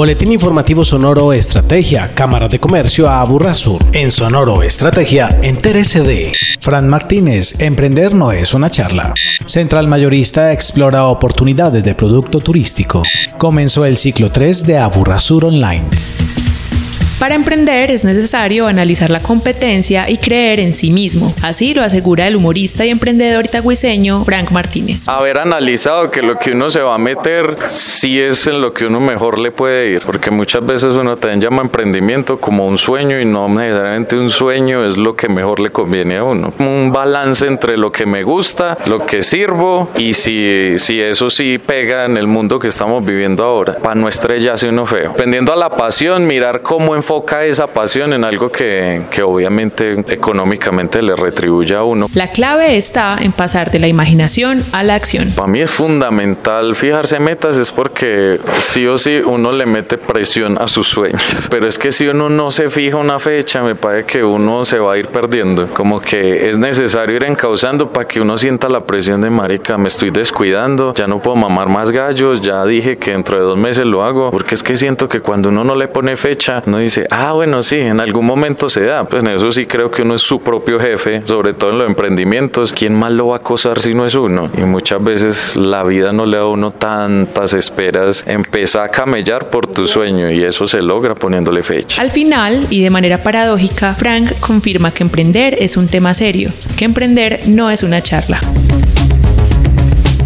Boletín informativo Sonoro Estrategia, Cámara de Comercio a Aburrasur. En Sonoro Estrategia, entérese de. Fran Martínez, emprender no es una charla. Central Mayorista explora oportunidades de producto turístico. Comenzó el ciclo 3 de Aburrasur Online. Para emprender es necesario analizar la competencia y creer en sí mismo. Así lo asegura el humorista y emprendedor itagüiseño Frank Martínez. Haber analizado que lo que uno se va a meter sí es en lo que uno mejor le puede ir, porque muchas veces uno también llama emprendimiento como un sueño y no necesariamente un sueño es lo que mejor le conviene a uno. Un balance entre lo que me gusta, lo que sirvo y si, si eso sí pega en el mundo que estamos viviendo ahora, para no estrellarse uno feo. Dependiendo a la pasión, mirar cómo enfocar enfoca esa pasión en algo que, que obviamente económicamente le retribuye a uno. La clave está en pasar de la imaginación a la acción. Para mí es fundamental fijarse metas, es porque sí o sí uno le mete presión a sus sueños. Pero es que si uno no se fija una fecha, me parece que uno se va a ir perdiendo. Como que es necesario ir encauzando para que uno sienta la presión de marica, me estoy descuidando, ya no puedo mamar más gallos, ya dije que dentro de dos meses lo hago, porque es que siento que cuando uno no le pone fecha, no dice, ah, bueno, sí, en algún momento se da. Pues en eso sí creo que uno es su propio jefe, sobre todo en los emprendimientos. ¿Quién más lo va a acosar si no es uno? Y muchas veces la vida no le da a uno tantas esperas. Empieza a camellar por tu sueño y eso se logra poniéndole fecha. Al final, y de manera paradójica, Frank confirma que emprender es un tema serio, que emprender no es una charla.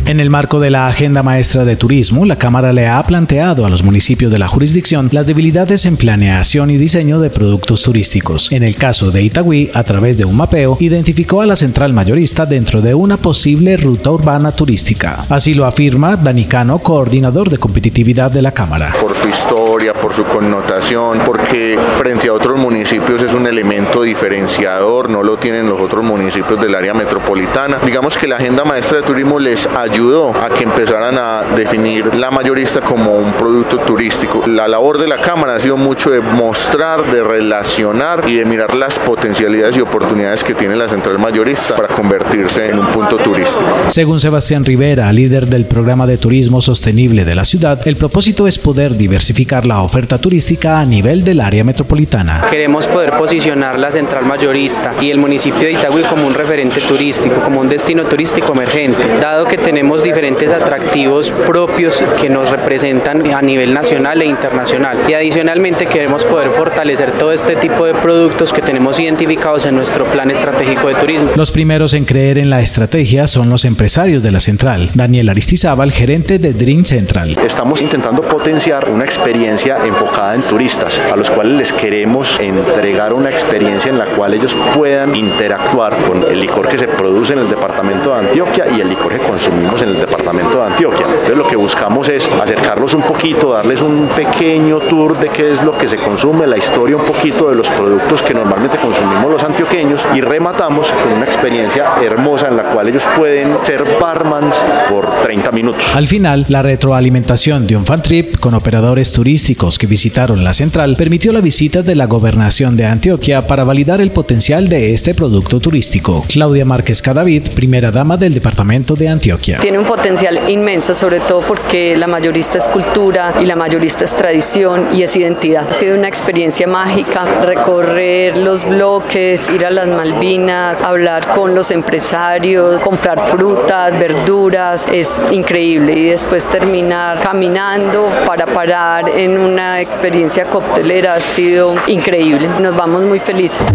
En el marco de la Agenda Maestra de Turismo, la Cámara le ha planteado a los municipios de la jurisdicción las debilidades en planeación y diseño de productos turísticos. En el caso de Itagüí, a través de un mapeo, identificó a la central mayorista dentro de una posible ruta urbana turística. Así lo afirma Danicano, coordinador de competitividad de la Cámara. Por su historia, por su connotación, porque frente a otros municipios es un elemento diferenciador, no lo tienen los otros municipios del área metropolitana. Digamos que la Agenda Maestra de Turismo les ayuda ayudó a que empezaran a definir la mayorista como un producto turístico. La labor de la Cámara ha sido mucho de mostrar, de relacionar y de mirar las potencialidades y oportunidades que tiene la central mayorista para convertirse en un punto turístico. Según Sebastián Rivera, líder del programa de turismo sostenible de la ciudad, el propósito es poder diversificar la oferta turística a nivel del área metropolitana. Queremos poder posicionar la central mayorista y el municipio de Itagüí como un referente turístico, como un destino turístico emergente, dado que tenemos tenemos diferentes atractivos propios que nos representan a nivel nacional e internacional. Y adicionalmente queremos poder fortalecer todo este tipo de productos que tenemos identificados en nuestro plan estratégico de turismo. Los primeros en creer en la estrategia son los empresarios de la central. Daniel Aristizábal, gerente de Dream Central. Estamos intentando potenciar una experiencia enfocada en turistas, a los cuales les queremos entregar una experiencia en la cual ellos puedan interactuar con el licor que se produce en el departamento de Antioquia y el licor que consumimos en el departamento de Antioquia. Entonces lo que buscamos es acercarlos un poquito, darles un pequeño tour de qué es lo que se consume, la historia un poquito de los productos que normalmente consumimos los antioqueños y rematamos con una experiencia hermosa en la cual ellos pueden ser barmans por 30 minutos. Al final, la retroalimentación de un fan trip con operadores turísticos que visitaron la central permitió la visita de la gobernación de Antioquia para validar el potencial de este producto turístico. Claudia Márquez Cadavid, primera dama del departamento de Antioquia tiene un potencial inmenso, sobre todo porque la mayorista es cultura y la mayorista es tradición y es identidad. Ha sido una experiencia mágica recorrer los bloques, ir a las Malvinas, hablar con los empresarios, comprar frutas, verduras, es increíble y después terminar caminando para parar en una experiencia coctelera ha sido increíble. Nos vamos muy felices.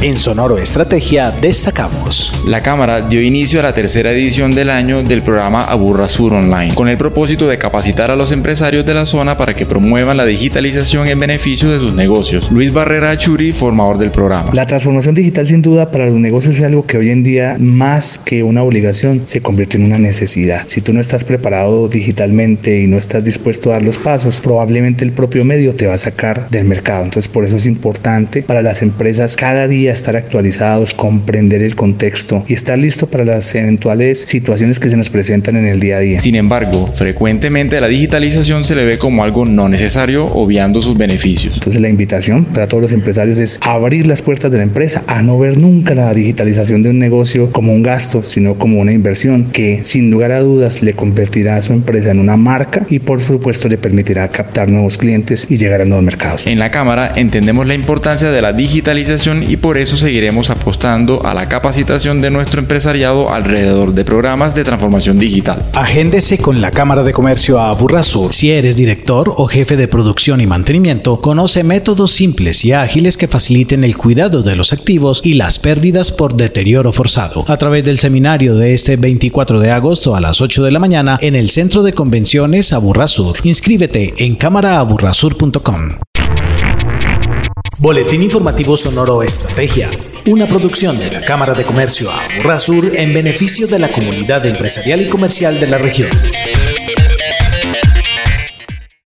En Sonoro Estrategia destacamos. La Cámara dio inicio a la tercera edición del año del programa Aburra Sur Online, con el propósito de capacitar a los empresarios de la zona para que promuevan la digitalización en beneficio de sus negocios. Luis Barrera Churi, formador del programa. La transformación digital sin duda para los negocios es algo que hoy en día más que una obligación se convierte en una necesidad. Si tú no estás preparado digitalmente y no estás dispuesto a dar los pasos, probablemente el propio medio te va a sacar del mercado. Entonces por eso es importante para las empresas cada día día estar actualizados, comprender el contexto y estar listo para las eventuales situaciones que se nos presentan en el día a día. Sin embargo, frecuentemente la digitalización se le ve como algo no necesario, obviando sus beneficios. Entonces la invitación para todos los empresarios es abrir las puertas de la empresa, a no ver nunca la digitalización de un negocio como un gasto, sino como una inversión que sin lugar a dudas le convertirá a su empresa en una marca y por supuesto le permitirá captar nuevos clientes y llegar a nuevos mercados. En la Cámara entendemos la importancia de la digitalización y por eso seguiremos apostando a la capacitación de nuestro empresariado alrededor de programas de transformación digital. Agéndese con la Cámara de Comercio a Burrasur. Si eres director o jefe de producción y mantenimiento, conoce métodos simples y ágiles que faciliten el cuidado de los activos y las pérdidas por deterioro forzado. A través del seminario de este 24 de agosto a las 8 de la mañana en el Centro de Convenciones Aburrasur. Inscríbete en cámaraaburrasur.com. Boletín informativo Sonoro Estrategia. Una producción de la Cámara de Comercio Aburrasur en beneficio de la comunidad empresarial y comercial de la región.